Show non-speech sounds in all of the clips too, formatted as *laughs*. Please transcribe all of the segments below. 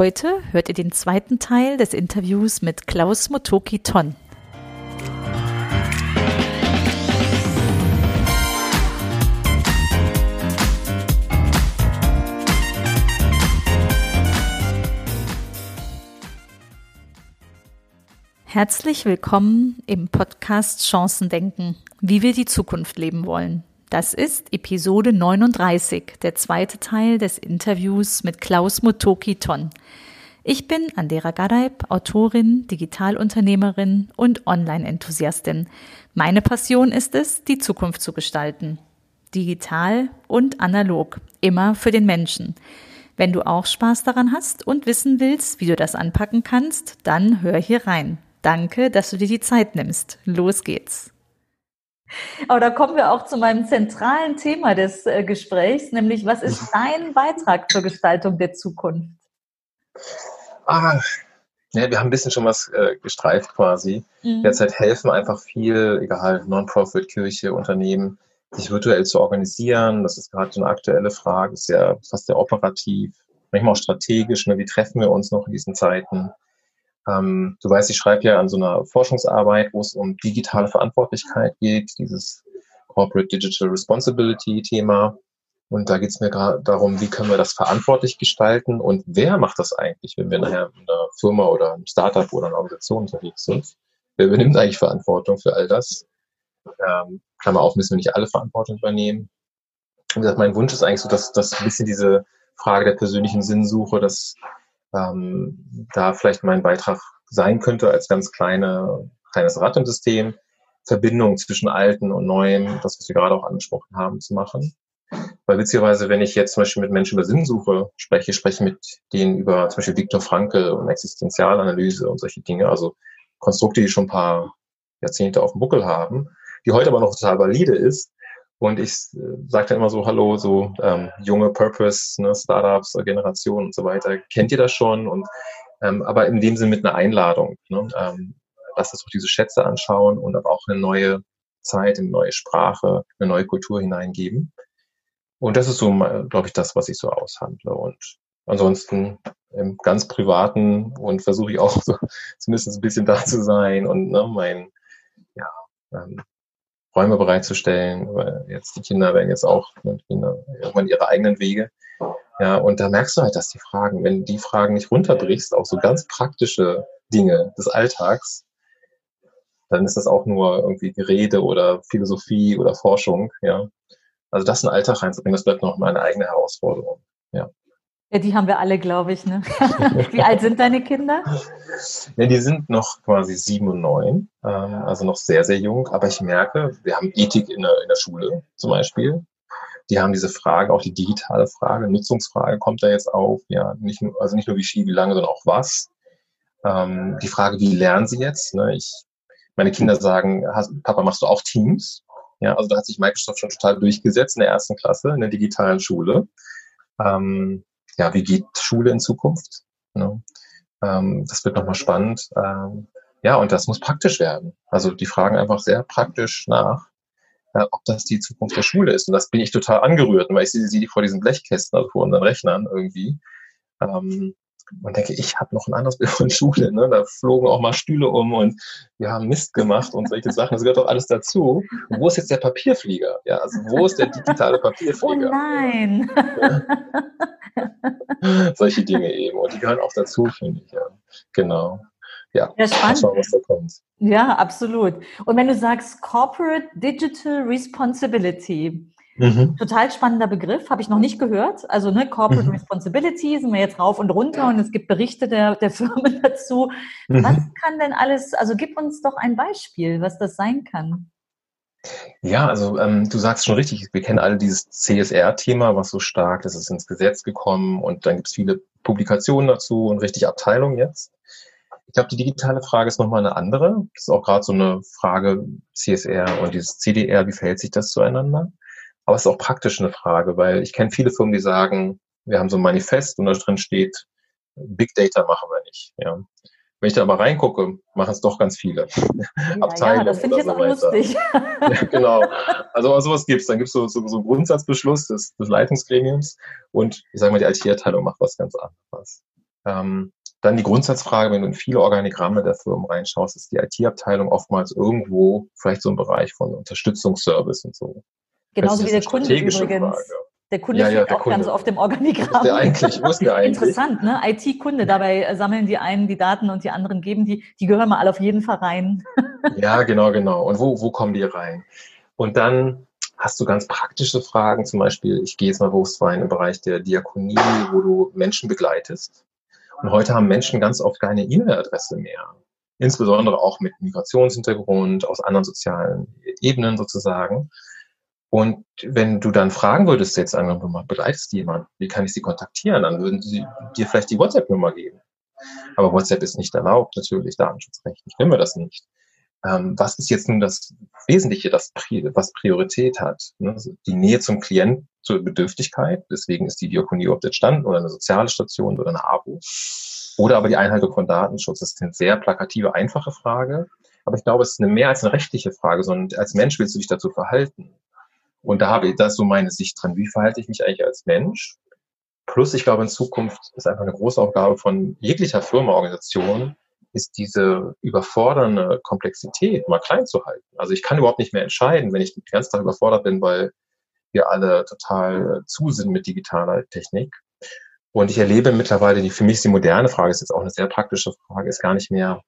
Heute hört ihr den zweiten Teil des Interviews mit Klaus Motoki Ton. Herzlich willkommen im Podcast Chancen denken, wie wir die Zukunft leben wollen. Das ist Episode 39, der zweite Teil des Interviews mit Klaus Motoki Ton. Ich bin Andera Gadeib, Autorin, Digitalunternehmerin und Online-Enthusiastin. Meine Passion ist es, die Zukunft zu gestalten. Digital und analog, immer für den Menschen. Wenn du auch Spaß daran hast und wissen willst, wie du das anpacken kannst, dann hör hier rein. Danke, dass du dir die Zeit nimmst. Los geht's. Aber da kommen wir auch zu meinem zentralen Thema des äh, Gesprächs, nämlich was ist dein Beitrag zur Gestaltung der Zukunft? Ah, ja, wir haben ein bisschen schon was äh, gestreift quasi. Mhm. Derzeit helfen einfach viel, egal, Non-Profit, Kirche, Unternehmen, sich virtuell zu organisieren. Das ist gerade so eine aktuelle Frage, ist ja fast sehr operativ, manchmal auch strategisch. Ne? Wie treffen wir uns noch in diesen Zeiten? Ähm, du weißt, ich schreibe ja an so einer Forschungsarbeit, wo es um digitale Verantwortlichkeit geht, dieses Corporate Digital Responsibility Thema. Und da geht es mir gerade darum, wie können wir das verantwortlich gestalten und wer macht das eigentlich, wenn wir nachher in einer Firma oder einem Startup oder einer Organisation unterwegs sind? Wer übernimmt eigentlich Verantwortung für all das? Ähm, Klammer auf, müssen wir nicht alle Verantwortung übernehmen. Und gesagt, mein Wunsch ist eigentlich so, dass, dass ein bisschen diese Frage der persönlichen Sinnsuche, dass ähm, da vielleicht mein Beitrag sein könnte als ganz kleine, kleines Rad im System, Verbindung zwischen Alten und Neuem, das, was wir gerade auch angesprochen haben, zu machen. Weil witzigerweise, wenn ich jetzt zum Beispiel mit Menschen über Sinnsuche spreche, spreche mit denen über zum Beispiel Viktor Frankl und Existenzialanalyse und solche Dinge, also Konstrukte, die schon ein paar Jahrzehnte auf dem Buckel haben, die heute aber noch total valide ist, und ich äh, sage dann immer so, hallo, so ähm, junge Purpose, ne, Startups, äh, Generation und so weiter. Kennt ihr das schon? Und ähm, aber in dem Sinne mit einer Einladung. Ne? Ähm, lasst uns doch diese Schätze anschauen und aber auch eine neue Zeit, eine neue Sprache, eine neue Kultur hineingeben. Und das ist so, glaube ich, das, was ich so aushandle. Und ansonsten im ganz privaten und versuche ich auch *laughs* so zumindest ein bisschen da zu sein und ne, mein ja, ähm, Räume bereitzustellen. Weil jetzt die Kinder werden jetzt auch ne, irgendwann ihre eigenen Wege. Ja, und da merkst du halt, dass die Fragen, wenn die Fragen nicht runterbrichst, auch so ganz praktische Dinge des Alltags, dann ist das auch nur irgendwie Gerede oder Philosophie oder Forschung, ja. Also das in den Alltag reinzubringen, das bleibt noch meine eigene Herausforderung, ja. Ja, die haben wir alle, glaube ich. Ne? *laughs* Wie alt sind deine Kinder? Ja, die sind noch quasi sieben und neun, ähm, also noch sehr, sehr jung. Aber ich merke, wir haben Ethik in der, in der Schule zum Beispiel. Die haben diese Frage, auch die digitale Frage, Nutzungsfrage kommt da jetzt auf. Ja, nicht nur, also nicht nur wie viel, wie lange, sondern auch was. Ähm, die Frage, wie lernen sie jetzt? Ne? Ich, meine Kinder sagen, Papa, machst du auch Teams? Ja, also da hat sich Microsoft schon total durchgesetzt in der ersten Klasse, in der digitalen Schule. Ähm, ja, wie geht Schule in Zukunft? Ne? Ähm, das wird nochmal spannend. Ähm, ja, und das muss praktisch werden. Also die fragen einfach sehr praktisch nach, äh, ob das die Zukunft der Schule ist. Und das bin ich total angerührt, weil ich sehe sie vor diesen Blechkästen, also vor unseren Rechnern irgendwie. Ähm, und denke, ich habe noch ein anderes *laughs* Bild von Schule. Ne? Da flogen auch mal Stühle um und wir haben Mist gemacht und solche Sachen. Das gehört doch alles dazu. Und wo ist jetzt der Papierflieger? Ja, also wo ist der digitale *laughs* Papierflieger? Oh nein. Ja. *laughs* *laughs* solche Dinge eben. Und die gehören auch dazu, finde ich. Ja. Genau. Ja, ja spannend. Schauen, was da kommt. Ja, absolut. Und wenn du sagst Corporate Digital Responsibility, Mhm. Total spannender Begriff, habe ich noch nicht gehört. Also ne, Corporate mhm. Responsibility sind wir jetzt rauf und runter und es gibt Berichte der, der *laughs* Firmen dazu. Mhm. Was kann denn alles, also gib uns doch ein Beispiel, was das sein kann. Ja, also ähm, du sagst schon richtig, wir kennen alle dieses CSR-Thema, was so stark, das ist ins Gesetz gekommen und dann gibt es viele Publikationen dazu und richtig Abteilungen jetzt. Ich glaube, die digitale Frage ist nochmal eine andere. Das ist auch gerade so eine Frage CSR und dieses CDR, wie verhält sich das zueinander? Aber es ist auch praktisch eine Frage, weil ich kenne viele Firmen, die sagen, wir haben so ein Manifest und da drin steht, Big Data machen wir nicht. Ja. Wenn ich da aber reingucke, machen es doch ganz viele. *laughs* Ja, Abteilungen ja, das finde ich jetzt so auch lustig. *laughs* *laughs* ja, genau. Also sowas gibt es. Dann gibt es so, so, so einen Grundsatzbeschluss des, des Leitungsgremiums und ich sage mal, die IT-Abteilung macht was ganz anderes. Ähm, dann die Grundsatzfrage, wenn du in viele Organigramme der Firmen reinschaust, ist die IT-Abteilung oftmals irgendwo vielleicht so ein Bereich von Unterstützungsservice und so. Genauso wie der Kunde übrigens. Frage. Der Kunde ja, ja, steht auch Kunde. ganz oft im Organigramm. Wusste eigentlich, wusste *laughs* eigentlich. Interessant, ne? IT-Kunde, dabei sammeln die einen die Daten und die anderen geben die. Die gehören mal alle auf jeden Fall rein. *laughs* ja, genau, genau. Und wo, wo kommen die rein? Und dann hast du ganz praktische Fragen, zum Beispiel, ich gehe jetzt mal bewusst rein im Bereich der Diakonie, wo du Menschen begleitest. Und heute haben Menschen ganz oft keine E-Mail-Adresse mehr. Insbesondere auch mit Migrationshintergrund, aus anderen sozialen Ebenen sozusagen. Und wenn du dann fragen würdest, jetzt angenommen, du begleitest jemanden, wie kann ich sie kontaktieren, dann würden sie dir vielleicht die WhatsApp-Nummer geben. Aber WhatsApp ist nicht erlaubt, natürlich, datenschutzrechtlich können wir das nicht. Ähm, was ist jetzt nun das Wesentliche, das, was Priorität hat? Ne? Also die Nähe zum Klient, zur Bedürftigkeit, deswegen ist die Diakonie überhaupt entstanden, oder eine soziale Station oder eine ABO. Oder aber die Einhaltung von Datenschutz. Das ist eine sehr plakative, einfache Frage. Aber ich glaube, es ist eine mehr als eine rechtliche Frage, sondern als Mensch willst du dich dazu verhalten. Und da habe ich, das so meine Sicht dran. Wie verhalte ich mich eigentlich als Mensch? Plus, ich glaube, in Zukunft ist einfach eine große Aufgabe von jeglicher Firma, ist diese überfordernde Komplexität mal klein zu halten. Also ich kann überhaupt nicht mehr entscheiden, wenn ich den ganzen Tag überfordert bin, weil wir alle total zu sind mit digitaler Technik. Und ich erlebe mittlerweile, die für mich die moderne Frage, ist jetzt auch eine sehr praktische Frage, ist gar nicht mehr,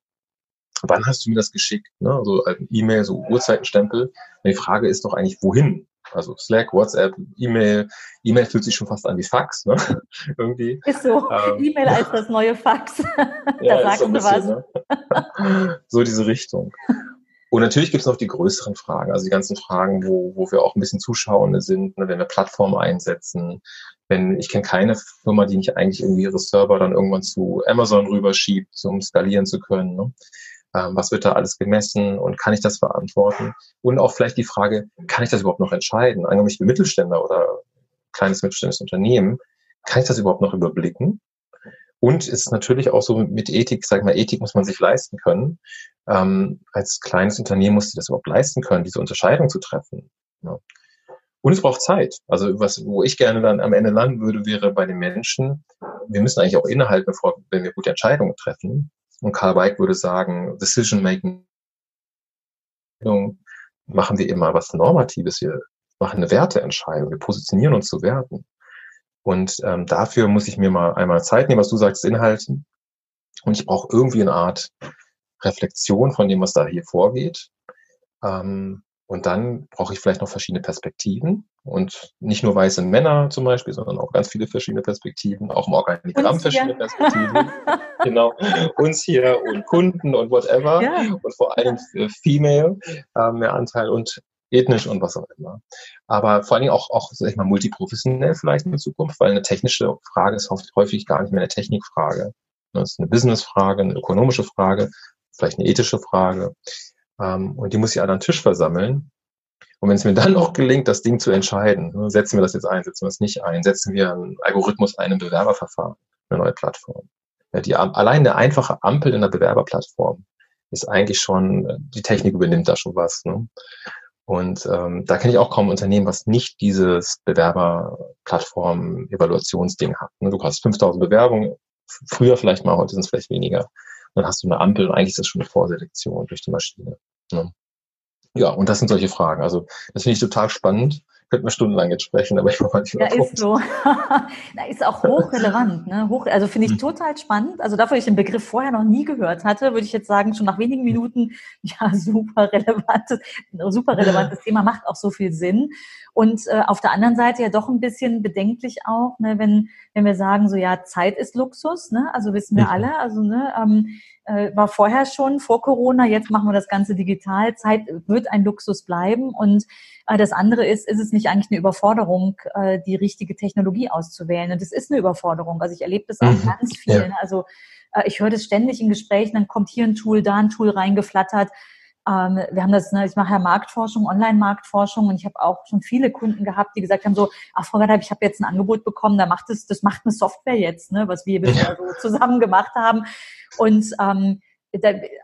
wann hast du mir das geschickt? Ne? So ein E-Mail, so Uhrzeitenstempel. Und die Frage ist doch eigentlich, wohin? Also Slack, WhatsApp, E-Mail. E-Mail fühlt sich schon fast an wie Fax, ne? *laughs* Irgendwie. Ist so. Ähm, E-Mail als das neue Fax. *laughs* da ja, sagst so du was. Ne? *laughs* so diese Richtung. Und natürlich gibt es noch die größeren Fragen, also die ganzen Fragen, wo, wo wir auch ein bisschen Zuschauende sind, ne, wenn wir Plattformen einsetzen. Wenn ich kenne keine Firma, die nicht eigentlich irgendwie ihre Server dann irgendwann zu Amazon rüberschiebt, um skalieren zu können. Ne? Ähm, was wird da alles gemessen und kann ich das verantworten? Und auch vielleicht die Frage, kann ich das überhaupt noch entscheiden? Angenommen, ich bin Mittelständler oder kleines mittelständisches Unternehmen, kann ich das überhaupt noch überblicken? Und es ist natürlich auch so mit Ethik, sag mal, Ethik muss man sich leisten können. Ähm, als kleines Unternehmen muss sie das überhaupt leisten können, diese Unterscheidung zu treffen. Ja. Und es braucht Zeit. Also was, wo ich gerne dann am Ende landen würde, wäre bei den Menschen, wir müssen eigentlich auch innehalten, bevor, wenn wir gute Entscheidungen treffen. Und Karl Weig würde sagen, Decision Making machen wir immer was Normatives. Wir machen eine Werteentscheidung. Wir positionieren uns zu Werten. Und ähm, dafür muss ich mir mal einmal Zeit nehmen, was du sagst, Inhalten. Und ich brauche irgendwie eine Art Reflexion von dem, was da hier vorgeht. Ähm, und dann brauche ich vielleicht noch verschiedene Perspektiven und nicht nur weiße Männer zum Beispiel, sondern auch ganz viele verschiedene Perspektiven, auch im Organigramm verschiedene Perspektiven. *laughs* genau. Uns hier und Kunden und whatever. Ja. Und vor allem Female äh, mehr Anteil und ethnisch und was auch immer. Aber vor allen Dingen auch, auch sag ich mal, multiprofessionell vielleicht in Zukunft, weil eine technische Frage ist häufig gar nicht mehr eine Technikfrage. Das ist eine Businessfrage, eine ökonomische Frage, vielleicht eine ethische Frage. Ähm, und die muss ich an den Tisch versammeln. Und wenn es mir *laughs* dann noch gelingt, das Ding zu entscheiden, ne, setzen wir das jetzt ein, setzen wir es nicht ein, setzen wir einen Algorithmus ein im Bewerberverfahren, eine neue Plattform. Ja, die, allein eine einfache Ampel in der Bewerberplattform ist eigentlich schon, die Technik übernimmt da schon was. Ne? Und ähm, da kenne ich auch kaum ein Unternehmen, was nicht dieses Bewerberplattform-Evaluationsding hat. Ne? Du hast 5000 Bewerbungen, früher vielleicht mal, heute sind es vielleicht weniger. Dann hast du eine Ampel und eigentlich ist das schon eine Vorselektion durch die Maschine. Ne? Ja, und das sind solche Fragen. Also das finde ich total spannend könnten wir stundenlang jetzt sprechen, aber ich mache nicht Ja, ist so. *laughs* Na, ist auch hochrelevant. Ne? Hoch, also finde ich hm. total spannend. Also dafür, ich den Begriff vorher noch nie gehört hatte, würde ich jetzt sagen, schon nach wenigen Minuten, *laughs* ja, super relevantes, super relevantes Thema, macht auch so viel Sinn. Und äh, auf der anderen Seite ja doch ein bisschen bedenklich auch, ne, wenn, wenn wir sagen, so ja, Zeit ist Luxus, ne? Also wissen wir alle, also ne, ähm, äh, war vorher schon vor Corona, jetzt machen wir das Ganze digital. Zeit wird ein Luxus bleiben und äh, das andere ist, ist es nicht eigentlich eine Überforderung, äh, die richtige Technologie auszuwählen? Und es ist eine Überforderung. Also ich erlebe das auch mhm. ganz viel. Ja. Also äh, ich höre das ständig in Gesprächen, dann kommt hier ein Tool, da ein Tool reingeflattert. Ähm, wir haben das, ne, ich mache ja Marktforschung, Online-Marktforschung und ich habe auch schon viele Kunden gehabt, die gesagt haben so, ach Frau Gaddab, ich habe jetzt ein Angebot bekommen, da macht es, das macht eine Software jetzt, ne, was wir bisher so zusammen gemacht haben. Und ähm,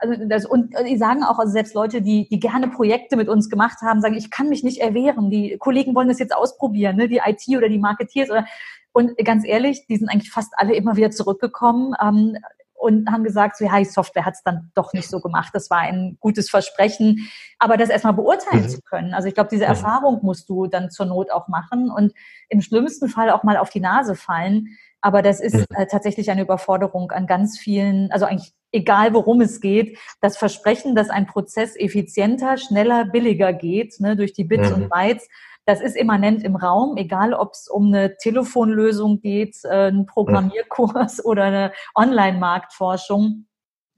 also das, und die sagen auch, also selbst Leute, die, die gerne Projekte mit uns gemacht haben, sagen, ich kann mich nicht erwehren. Die Kollegen wollen das jetzt ausprobieren, ne? die IT oder die Marketeers oder Und ganz ehrlich, die sind eigentlich fast alle immer wieder zurückgekommen. Ähm, und haben gesagt, so, ja, die Software hat es dann doch nicht so gemacht. Das war ein gutes Versprechen. Aber das erstmal beurteilen mhm. zu können. Also ich glaube, diese mhm. Erfahrung musst du dann zur Not auch machen und im schlimmsten Fall auch mal auf die Nase fallen. Aber das ist mhm. äh, tatsächlich eine Überforderung an ganz vielen, also eigentlich egal worum es geht, das Versprechen, dass ein Prozess effizienter, schneller, billiger geht, ne, durch die Bits mhm. und Bytes, das ist immanent im Raum, egal ob es um eine Telefonlösung geht, äh, einen Programmierkurs *laughs* oder eine Online-Marktforschung.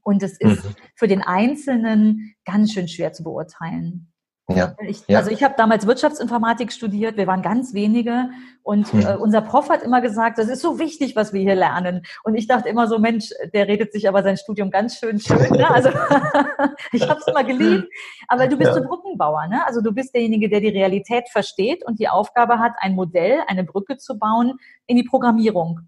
Und es ist mhm. für den Einzelnen ganz schön schwer zu beurteilen. Ja. Ich, ja. Also ich habe damals Wirtschaftsinformatik studiert, wir waren ganz wenige und hm. äh, unser Prof hat immer gesagt, das ist so wichtig, was wir hier lernen. Und ich dachte immer so, Mensch, der redet sich aber sein Studium ganz schön schön. Ne? Also *laughs* ich habe es immer geliebt, aber du bist ja. so Brückenbauer. Ne? Also du bist derjenige, der die Realität versteht und die Aufgabe hat, ein Modell, eine Brücke zu bauen in die Programmierung.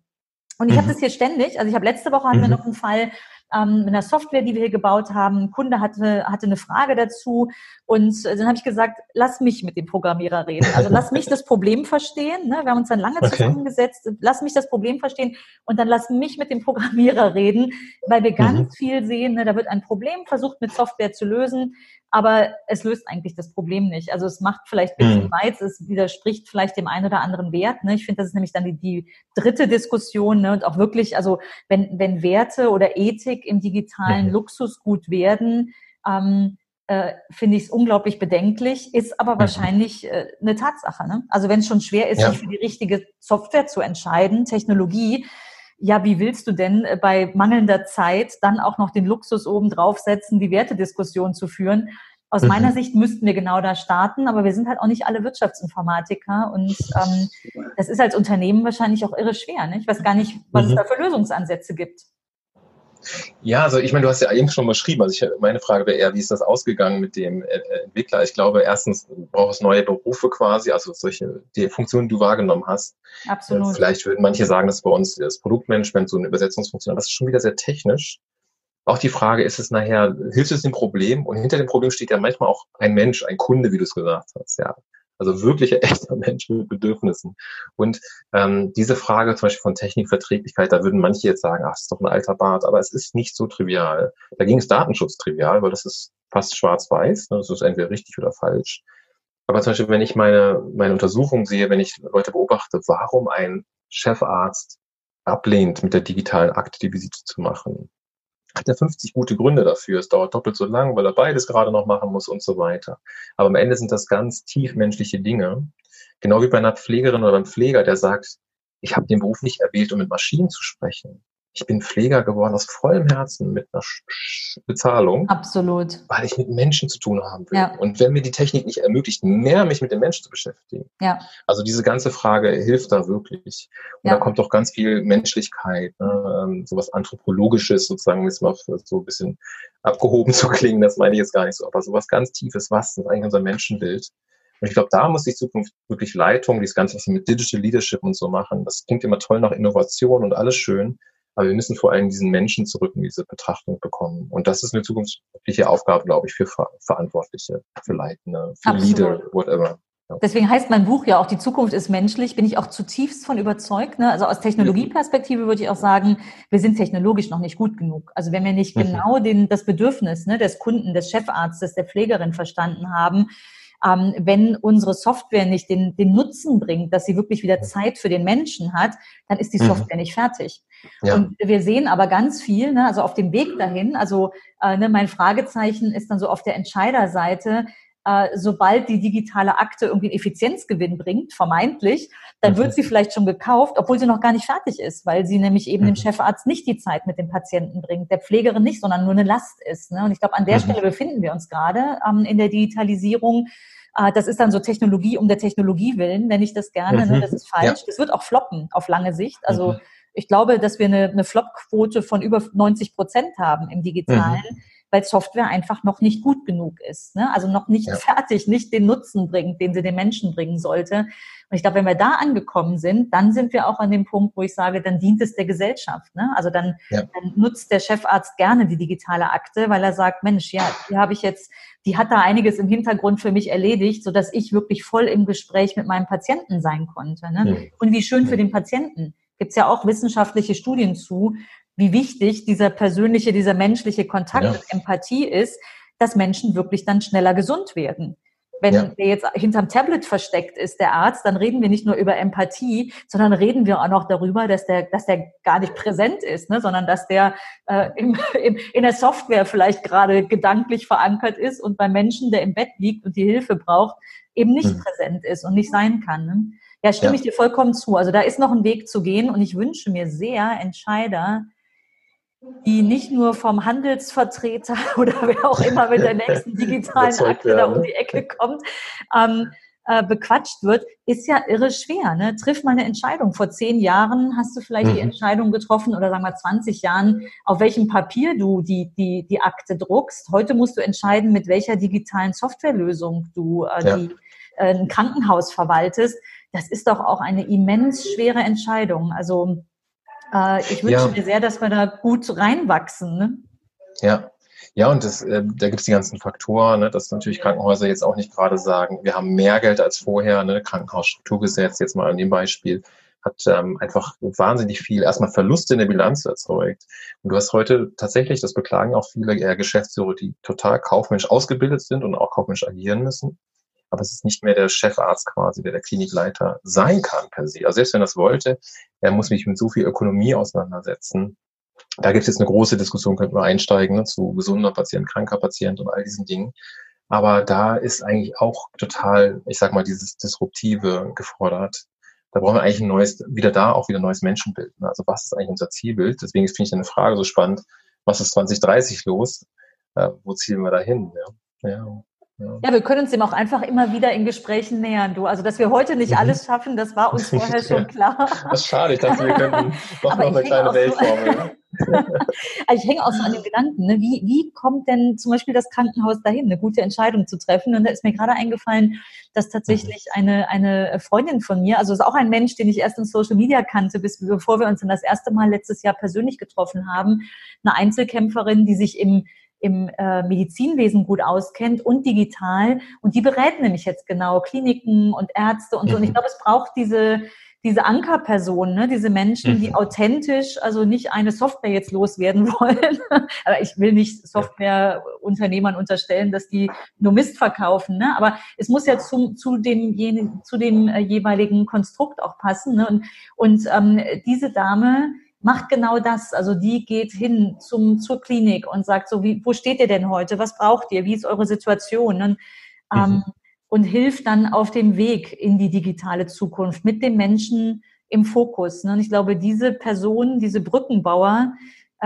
Und ich mhm. habe das hier ständig, also ich habe letzte Woche hatten mhm. wir noch einen Fall, ähm, mit einer Software, die wir hier gebaut haben. Ein Kunde hatte, hatte eine Frage dazu und dann habe ich gesagt, lass mich mit dem Programmierer reden. Also lass mich das Problem verstehen. Ne? Wir haben uns dann lange okay. zusammengesetzt. Lass mich das Problem verstehen und dann lass mich mit dem Programmierer reden, weil wir ganz mhm. viel sehen. Ne? Da wird ein Problem versucht mit Software zu lösen, aber es löst eigentlich das Problem nicht. Also es macht vielleicht ein bisschen mhm. weit, es widerspricht vielleicht dem einen oder anderen Wert. Ne? Ich finde, das ist nämlich dann die, die dritte Diskussion ne? und auch wirklich, also wenn, wenn Werte oder Ethik im digitalen mhm. Luxusgut werden, ähm, äh, finde ich es unglaublich bedenklich, ist aber mhm. wahrscheinlich äh, eine Tatsache. Ne? Also wenn es schon schwer ist, ja. sich für die richtige Software zu entscheiden, Technologie, ja, wie willst du denn äh, bei mangelnder Zeit dann auch noch den Luxus oben draufsetzen, die Wertediskussion zu führen? Aus mhm. meiner Sicht müssten wir genau da starten, aber wir sind halt auch nicht alle Wirtschaftsinformatiker und ähm, das ist als Unternehmen wahrscheinlich auch irre schwer. Ne? Ich weiß gar nicht, was mhm. es da für Lösungsansätze gibt. Ja, also ich meine, du hast ja eben schon beschrieben. Also ich, meine Frage wäre eher, wie ist das ausgegangen mit dem äh, Entwickler? Ich glaube, erstens braucht es neue Berufe quasi, also solche die Funktionen, die du wahrgenommen hast. Absolut. Vielleicht würden manche sagen, dass bei uns das Produktmanagement so eine Übersetzungsfunktion, das ist schon wieder sehr technisch. Auch die Frage, ist es nachher, hilft es dem Problem? Und hinter dem Problem steht ja manchmal auch ein Mensch, ein Kunde, wie du es gesagt hast. Ja, also wirklicher *laughs* echter Mensch mit Bedürfnissen. Und ähm, diese Frage zum Beispiel von Technikverträglichkeit, da würden manche jetzt sagen, ach, das ist doch ein alter Bart, aber es ist nicht so trivial. Da ging es Datenschutz trivial, weil das ist fast schwarz-weiß, ne? das ist entweder richtig oder falsch. Aber zum Beispiel, wenn ich meine, meine Untersuchung sehe, wenn ich Leute beobachte, warum ein Chefarzt ablehnt, mit der digitalen Akte die Visite zu machen, hat er 50 gute Gründe dafür. Es dauert doppelt so lang, weil er beides gerade noch machen muss und so weiter. Aber am Ende sind das ganz tief menschliche Dinge. Genau wie bei einer Pflegerin oder einem Pfleger, der sagt, ich habe den Beruf nicht erwählt, um mit Maschinen zu sprechen ich bin Pfleger geworden aus vollem Herzen mit einer Bezahlung. Absolut. Weil ich mit Menschen zu tun haben will. Ja. Und wenn mir die Technik nicht ermöglicht, mehr mich mit den Menschen zu beschäftigen. Ja. Also diese ganze Frage hilft da wirklich. Und ja. da kommt doch ganz viel Menschlichkeit, ne? Ähm, sowas Anthropologisches sozusagen, jetzt mal so ein bisschen abgehoben *laughs* zu klingen, das meine ich jetzt gar nicht so, aber sowas ganz Tiefes, was ist eigentlich unser Menschenbild? Und ich glaube, da muss die Zukunft wirklich Leitung, dieses Ganze, was wir mit Digital Leadership und so machen, das klingt immer toll nach Innovation und alles schön. Aber wir müssen vor allem diesen Menschen zurück in diese Betrachtung bekommen. Und das ist eine zukunftliche Aufgabe, glaube ich, für Ver Verantwortliche, für Leitende, für Absolut. Leader, whatever. Deswegen heißt mein Buch ja auch, die Zukunft ist menschlich, bin ich auch zutiefst von überzeugt. Ne? Also aus Technologieperspektive würde ich auch sagen, wir sind technologisch noch nicht gut genug. Also wenn wir nicht mhm. genau den, das Bedürfnis ne, des Kunden, des Chefarztes, der Pflegerin verstanden haben, ähm, wenn unsere Software nicht den, den Nutzen bringt, dass sie wirklich wieder Zeit für den Menschen hat, dann ist die mhm. Software mhm. nicht fertig. Ja. Und wir sehen aber ganz viel, ne, also auf dem Weg dahin, also äh, ne, mein Fragezeichen ist dann so auf der Entscheiderseite, äh, sobald die digitale Akte irgendwie einen Effizienzgewinn bringt, vermeintlich, dann mhm. wird sie vielleicht schon gekauft, obwohl sie noch gar nicht fertig ist, weil sie nämlich eben mhm. dem Chefarzt nicht die Zeit mit dem Patienten bringt, der Pflegerin nicht, sondern nur eine Last ist. Ne? Und ich glaube, an der mhm. Stelle befinden wir uns gerade ähm, in der Digitalisierung. Äh, das ist dann so Technologie um der Technologie willen, nenne ich das gerne. Ne? Mhm. Das ist falsch. Ja. Das wird auch floppen auf lange Sicht. Also mhm. ich glaube, dass wir eine, eine Flop-Quote von über 90 Prozent haben im Digitalen. Weil Software einfach noch nicht gut genug ist. Ne? Also noch nicht ja. fertig, nicht den Nutzen bringt, den sie den Menschen bringen sollte. Und ich glaube, wenn wir da angekommen sind, dann sind wir auch an dem Punkt, wo ich sage, dann dient es der Gesellschaft. Ne? Also dann, ja. dann nutzt der Chefarzt gerne die digitale Akte, weil er sagt, Mensch, ja, die habe ich jetzt, die hat da einiges im Hintergrund für mich erledigt, so dass ich wirklich voll im Gespräch mit meinem Patienten sein konnte. Ne? Ja. Und wie schön für den Patienten. Gibt es ja auch wissenschaftliche Studien zu, wie wichtig dieser persönliche, dieser menschliche Kontakt ja. und Empathie ist, dass Menschen wirklich dann schneller gesund werden. Wenn ja. der jetzt hinterm Tablet versteckt ist, der Arzt, dann reden wir nicht nur über Empathie, sondern reden wir auch noch darüber, dass der, dass der gar nicht präsent ist, ne? sondern dass der äh, im, im, in der Software vielleicht gerade gedanklich verankert ist und beim Menschen, der im Bett liegt und die Hilfe braucht, eben nicht mhm. präsent ist und nicht sein kann. Ne? Ja, stimme ja. ich dir vollkommen zu. Also da ist noch ein Weg zu gehen und ich wünsche mir sehr Entscheider, die nicht nur vom Handelsvertreter *laughs* oder wer auch immer mit der nächsten digitalen Akte da um ne? die Ecke kommt, ähm, äh, bequatscht wird, ist ja irre schwer. Ne? Triff mal eine Entscheidung. Vor zehn Jahren hast du vielleicht mhm. die Entscheidung getroffen oder sagen wir 20 Jahren, auf welchem Papier du die, die, die Akte druckst. Heute musst du entscheiden, mit welcher digitalen Softwarelösung du äh, ja. die, äh, ein Krankenhaus verwaltest. Das ist doch auch eine immens schwere Entscheidung. Also äh, ich wünsche ja. mir sehr, dass wir da gut reinwachsen. Ne? Ja. Ja, und das, äh, da gibt es die ganzen Faktoren, ne, dass natürlich Krankenhäuser jetzt auch nicht gerade sagen, wir haben mehr Geld als vorher, ne, Krankenhausstrukturgesetz jetzt mal an dem Beispiel, hat ähm, einfach wahnsinnig viel erstmal Verluste in der Bilanz erzeugt. Und du hast heute tatsächlich, das beklagen auch viele eher Geschäftsführer, die total kaufmännisch ausgebildet sind und auch kaufmännisch agieren müssen. Aber es ist nicht mehr der Chefarzt quasi, der der Klinikleiter sein kann per se. Also selbst wenn er das wollte, er muss mich mit so viel Ökonomie auseinandersetzen. Da gibt es jetzt eine große Diskussion, könnten wir einsteigen, ne, zu gesunder Patient, kranker Patient und all diesen Dingen. Aber da ist eigentlich auch total, ich sag mal, dieses Disruptive gefordert. Da brauchen wir eigentlich ein neues, wieder da auch wieder ein neues Menschenbild. Ne? Also was ist eigentlich unser Zielbild? Deswegen finde ich eine Frage so spannend. Was ist 2030 los? Äh, wo zielen wir da hin? Ja. ja. Ja, wir können uns dem auch einfach immer wieder in Gesprächen nähern, du. Also, dass wir heute nicht mhm. alles schaffen, das war uns *laughs* vorher schon klar. Das ist schade, ich dachte, wir könnten *laughs* doch noch eine kleine Weltformel. Ne? also *laughs* ich hänge auch so an dem Gedanken, ne? wie, wie kommt denn zum Beispiel das Krankenhaus dahin, eine gute Entscheidung zu treffen? Und da ist mir gerade eingefallen, dass tatsächlich mhm. eine, eine Freundin von mir, also ist auch ein Mensch, den ich erst in Social Media kannte, bis bevor wir uns dann das erste Mal letztes Jahr persönlich getroffen haben, eine Einzelkämpferin, die sich im im äh, Medizinwesen gut auskennt und digital. Und die berät nämlich jetzt genau Kliniken und Ärzte und so. Und ich mhm. glaube, es braucht diese, diese Ankerpersonen, ne, diese Menschen, die mhm. authentisch, also nicht eine Software jetzt loswerden *laughs* wollen. aber ich will nicht Softwareunternehmern unterstellen, dass die nur Mist verkaufen. Ne? Aber es muss ja zu, zu dem, zu dem äh, jeweiligen Konstrukt auch passen. Ne? Und, und ähm, diese Dame, macht genau das. Also die geht hin zum, zur Klinik und sagt so, wie, wo steht ihr denn heute? Was braucht ihr? Wie ist eure Situation? Und, ähm, mhm. und hilft dann auf dem Weg in die digitale Zukunft mit dem Menschen im Fokus. Ne? Und ich glaube, diese Personen, diese Brückenbauer,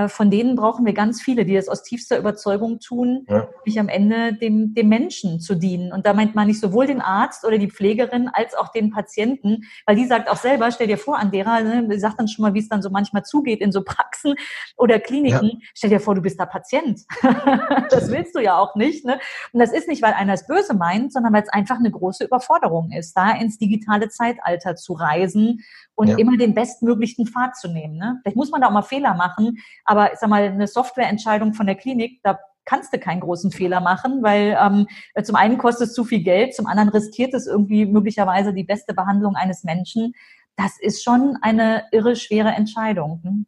von denen brauchen wir ganz viele, die das aus tiefster Überzeugung tun, ja. mich am Ende dem, dem Menschen zu dienen. Und da meint man nicht sowohl den Arzt oder die Pflegerin als auch den Patienten, weil die sagt auch selber, stell dir vor, Andera, ne, sagt dann schon mal, wie es dann so manchmal zugeht in so Praxen oder Kliniken. Ja. Stell dir vor, du bist da Patient. *laughs* das willst du ja auch nicht. Ne? Und das ist nicht, weil einer es böse meint, sondern weil es einfach eine große Überforderung ist, da ins digitale Zeitalter zu reisen und ja. immer den bestmöglichen Pfad zu nehmen. Ne? Vielleicht muss man da auch mal Fehler machen, aber ich sag mal, eine Softwareentscheidung von der Klinik, da kannst du keinen großen Fehler machen, weil ähm, zum einen kostet es zu viel Geld, zum anderen riskiert es irgendwie möglicherweise die beste Behandlung eines Menschen. Das ist schon eine irre schwere Entscheidung. Hm?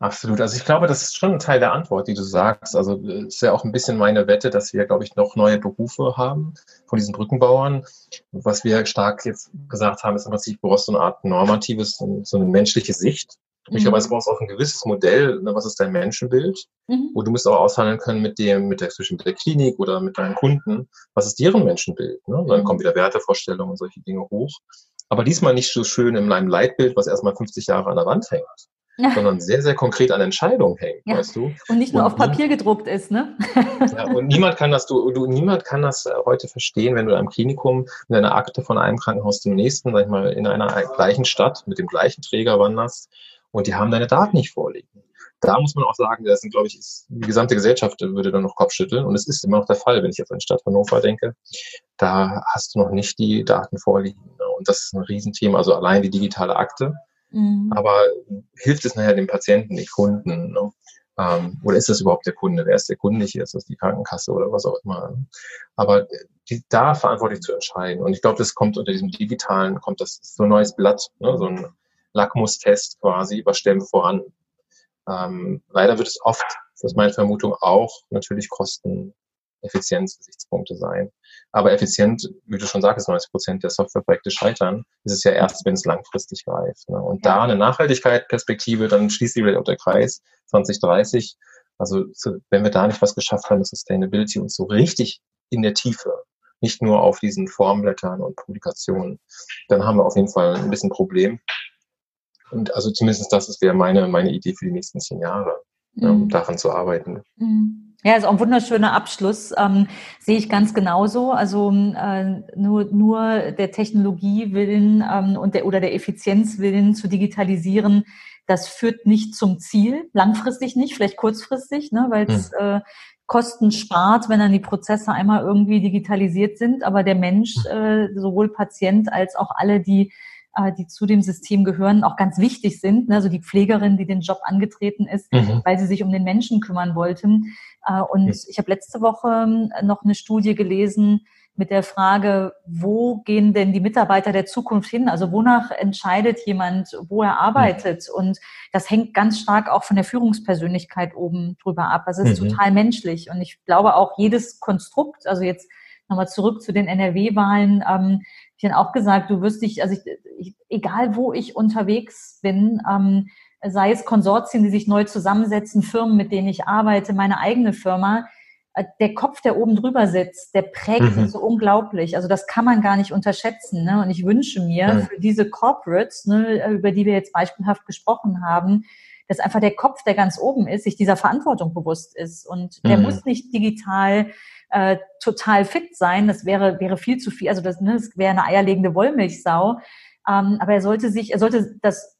Absolut. Also ich glaube, das ist schon ein Teil der Antwort, die du sagst. Also es ist ja auch ein bisschen meine Wette, dass wir, glaube ich, noch neue Berufe haben von diesen Brückenbauern. Was wir stark jetzt gesagt haben, ist im Prinzip, du brauchst so eine Art normatives, so eine menschliche Sicht. Möglicherweise mhm. brauchst du auch ein gewisses Modell, ne, was ist dein Menschenbild, mhm. wo du musst auch aushandeln können mit dem, mit der, zwischen der Klinik oder mit deinen Kunden, was ist deren Menschenbild. Ne? Und dann mhm. kommen wieder Wertevorstellungen und solche Dinge hoch. Aber diesmal nicht so schön in einem Leitbild, was erstmal 50 Jahre an der Wand hängt ja. sondern sehr, sehr konkret an Entscheidungen hängt, ja. weißt du? Und nicht nur und auf Papier gedruckt ist, ne? *laughs* ja, und niemand kann das, du, du, niemand kann das äh, heute verstehen, wenn du in einem Klinikum in einer Akte von einem Krankenhaus zum nächsten, sag ich mal, in einer gleichen Stadt mit dem gleichen Träger wanderst und die haben deine Daten nicht vorliegen. da muss man auch sagen, das sind, glaube ich, ist, die gesamte Gesellschaft würde dann noch Kopfschütteln. Und es ist immer noch der Fall, wenn ich jetzt an die Stadt Hannover denke. Da hast du noch nicht die Daten vorliegen. Ne? Und das ist ein Riesenthema. Also allein die digitale Akte. Mhm. Aber hilft es nachher dem Patienten, den Kunden? Ne? Ähm, oder ist das überhaupt der Kunde? Wer ist der Kunde hier? Ist das die Krankenkasse oder was auch immer? Aber die, da verantwortlich zu entscheiden. Und ich glaube, das kommt unter diesem digitalen, kommt das so ein neues Blatt, ne? so ein Lackmustest quasi über Stellen voran. Ähm, leider wird es oft, das ist meine Vermutung, auch natürlich Kosten Effizienzgesichtspunkte sein. Aber effizient, wie du schon sagst, 90 Prozent der Softwareprojekte scheitern, ist es ja erst, wenn es langfristig greift. Ne? Und da eine Nachhaltigkeitsperspektive, dann schließt sich wieder auch der Kreis 2030. Also wenn wir da nicht was geschafft haben, Sustainability und so richtig in der Tiefe, nicht nur auf diesen Formblättern und Publikationen, dann haben wir auf jeden Fall ein bisschen Problem. Und also zumindest das wäre meine, meine Idee für die nächsten zehn Jahre, mhm. um daran zu arbeiten. Mhm. Ja, ist auch ein wunderschöner Abschluss. Ähm, sehe ich ganz genauso. Also äh, nur, nur der Technologie willen ähm, und der oder der Effizienz willen zu digitalisieren, das führt nicht zum Ziel, langfristig nicht, vielleicht kurzfristig, ne, weil es hm. äh, Kosten spart, wenn dann die Prozesse einmal irgendwie digitalisiert sind. Aber der Mensch, äh, sowohl Patient als auch alle, die äh, die zu dem System gehören, auch ganz wichtig sind. Ne? Also die Pflegerin, die den Job angetreten ist, mhm. weil sie sich um den Menschen kümmern wollten. Äh, und mhm. ich habe letzte Woche ähm, noch eine Studie gelesen mit der Frage, wo gehen denn die Mitarbeiter der Zukunft hin? Also wonach entscheidet jemand, wo er arbeitet? Mhm. Und das hängt ganz stark auch von der Führungspersönlichkeit oben drüber ab. Also es ist mhm. total menschlich. Und ich glaube auch jedes Konstrukt, also jetzt nochmal zurück zu den NRW-Wahlen, ähm, ich habe auch gesagt, du wirst dich, also ich, ich, egal wo ich unterwegs bin, ähm, sei es Konsortien, die sich neu zusammensetzen, Firmen, mit denen ich arbeite, meine eigene Firma, äh, der Kopf, der oben drüber sitzt, der prägt mhm. so unglaublich. Also das kann man gar nicht unterschätzen. Ne? Und ich wünsche mir mhm. für diese Corporates, ne, über die wir jetzt beispielhaft gesprochen haben, dass einfach der Kopf, der ganz oben ist, sich dieser Verantwortung bewusst ist. Und der mhm. muss nicht digital äh, total fit sein. Das wäre, wäre viel zu viel. Also das, ne, das wäre eine eierlegende Wollmilchsau. Ähm, aber er sollte sich, er sollte das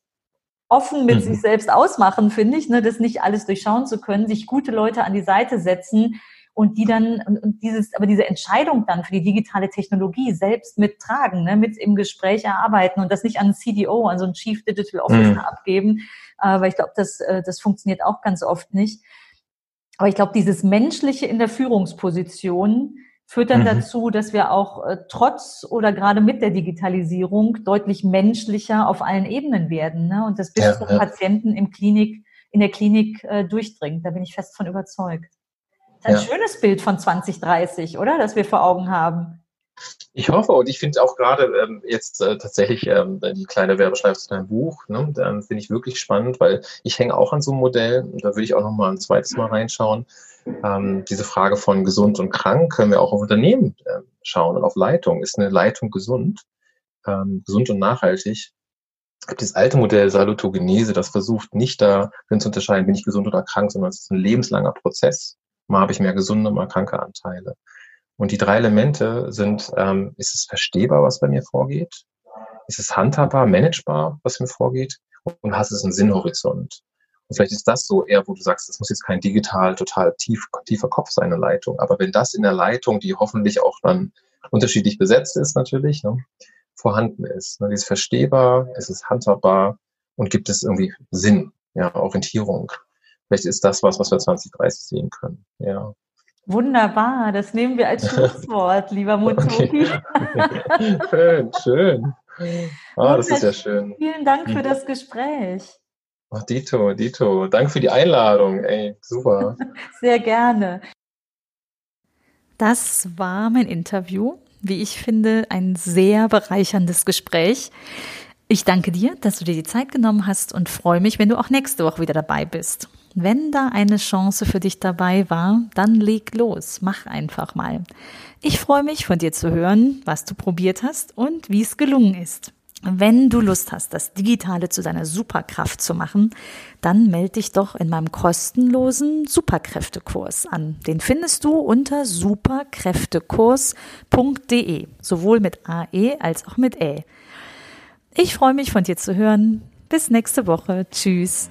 offen mit mhm. sich selbst ausmachen, finde ich, ne, das nicht alles durchschauen zu können, sich gute Leute an die Seite setzen und die dann und, dieses, aber diese Entscheidung dann für die digitale Technologie selbst mittragen, ne, mit im Gespräch erarbeiten und das nicht an einen CDO, an so einen Chief Digital Officer mhm. abgeben, äh, weil ich glaube, das, äh, das funktioniert auch ganz oft nicht. Aber ich glaube, dieses Menschliche in der Führungsposition führt dann mhm. dazu, dass wir auch äh, trotz oder gerade mit der Digitalisierung deutlich menschlicher auf allen Ebenen werden ne? und das bis ja, zum ja. Patienten im Klinik, in der Klinik äh, durchdringt. Da bin ich fest von überzeugt. Das ist ein ja. schönes Bild von 2030, oder? Das wir vor Augen haben. Ich hoffe und ich finde auch gerade ähm, jetzt äh, tatsächlich ähm, die kleine Werbeschleife zu deinem Buch, ne, finde ich wirklich spannend, weil ich hänge auch an so einem Modell da würde ich auch noch mal ein zweites Mal reinschauen. Ähm, diese Frage von gesund und krank können wir auch auf Unternehmen äh, schauen und auf Leitung. Ist eine Leitung gesund, ähm, gesund und nachhaltig? Es gibt dieses alte Modell Salutogenese, das versucht nicht darin zu unterscheiden, bin ich gesund oder krank, sondern es ist ein lebenslanger Prozess. Mal habe ich mehr gesunde, mal kranke Anteile. Und die drei Elemente sind, ähm, ist es verstehbar, was bei mir vorgeht? Ist es handhabbar, managebar, was mir vorgeht? Und hast es einen Sinnhorizont? Und vielleicht ist das so eher, wo du sagst, das muss jetzt kein digital, total tief, tiefer Kopf sein, eine Leitung. Aber wenn das in der Leitung, die hoffentlich auch dann unterschiedlich besetzt ist natürlich, ne, vorhanden ist, ne, ist verstehbar, ist es handhabbar und gibt es irgendwie Sinn, ja, Orientierung. Vielleicht ist das was, was wir 2030 sehen können, ja. Wunderbar, das nehmen wir als *laughs* Schlusswort, lieber Motoki. Okay. *laughs* schön, schön. Ah, das ist ja schön. Vielen Dank für mhm. das Gespräch. Ach, Dito, Dito, danke für die Einladung. Ey, super. *laughs* Sehr gerne. Das war mein Interview. Wie ich finde, ein sehr bereicherndes Gespräch. Ich danke dir, dass du dir die Zeit genommen hast und freue mich, wenn du auch nächste Woche wieder dabei bist. Wenn da eine Chance für dich dabei war, dann leg los, mach einfach mal. Ich freue mich von dir zu hören, was du probiert hast und wie es gelungen ist. Wenn du Lust hast, das Digitale zu deiner Superkraft zu machen, dann melde dich doch in meinem kostenlosen Superkräftekurs an. Den findest du unter superkräftekurs.de, sowohl mit AE als auch mit Ä. Ich freue mich von dir zu hören. Bis nächste Woche. Tschüss.